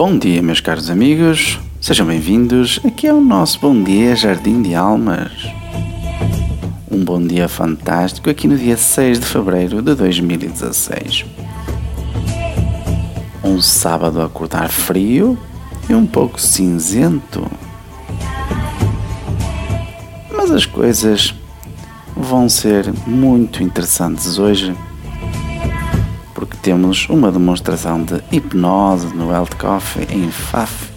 Bom dia, meus caros amigos, sejam bem-vindos. Aqui é o nosso Bom Dia Jardim de Almas. Um bom dia fantástico aqui no dia 6 de fevereiro de 2016. Um sábado a acordar frio e um pouco cinzento. Mas as coisas vão ser muito interessantes hoje temos uma demonstração de hipnose no Health Coffee em Faf.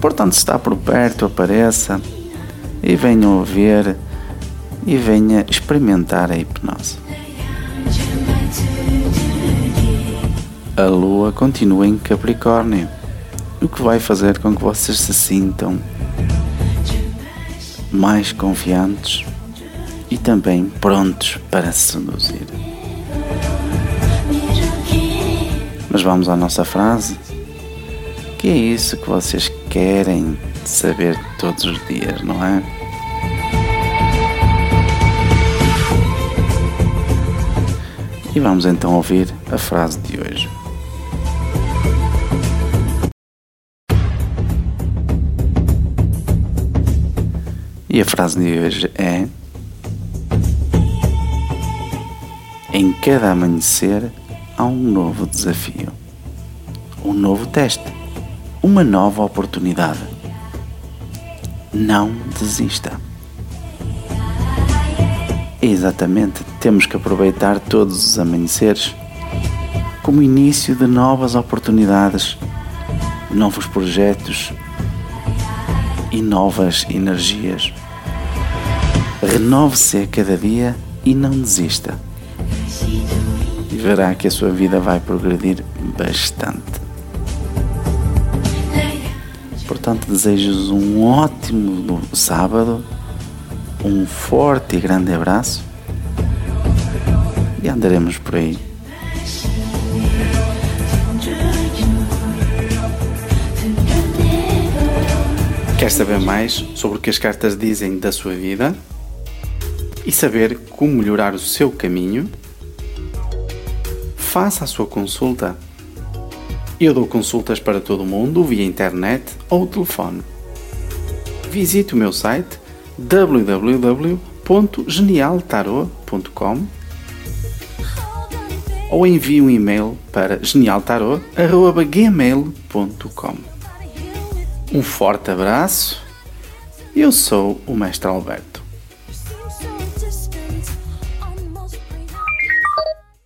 Portanto, se está por perto, apareça e venham ver e venha experimentar a hipnose. A lua continua em Capricórnio, o que vai fazer com que vocês se sintam mais confiantes e também prontos para seduzir. Mas vamos à nossa frase. Que é isso que vocês querem saber todos os dias, não é? E vamos então ouvir a frase de hoje. E a frase de hoje é: Em cada amanhecer há um novo desafio, um novo teste, uma nova oportunidade. Não desista. Exatamente, temos que aproveitar todos os amanheceres como início de novas oportunidades, novos projetos e novas energias. Renove-se a cada dia e não desista verá que a sua vida vai progredir bastante. Portanto, desejo-vos um ótimo sábado, um forte e grande abraço e andaremos por aí. Quer saber mais sobre o que as cartas dizem da sua vida e saber como melhorar o seu caminho? Faça a sua consulta. Eu dou consultas para todo mundo via internet ou telefone. Visite o meu site www.genialtarot.com ou envie um e-mail para genialtarot.gmail.com Um forte abraço. Eu sou o Mestre Alberto.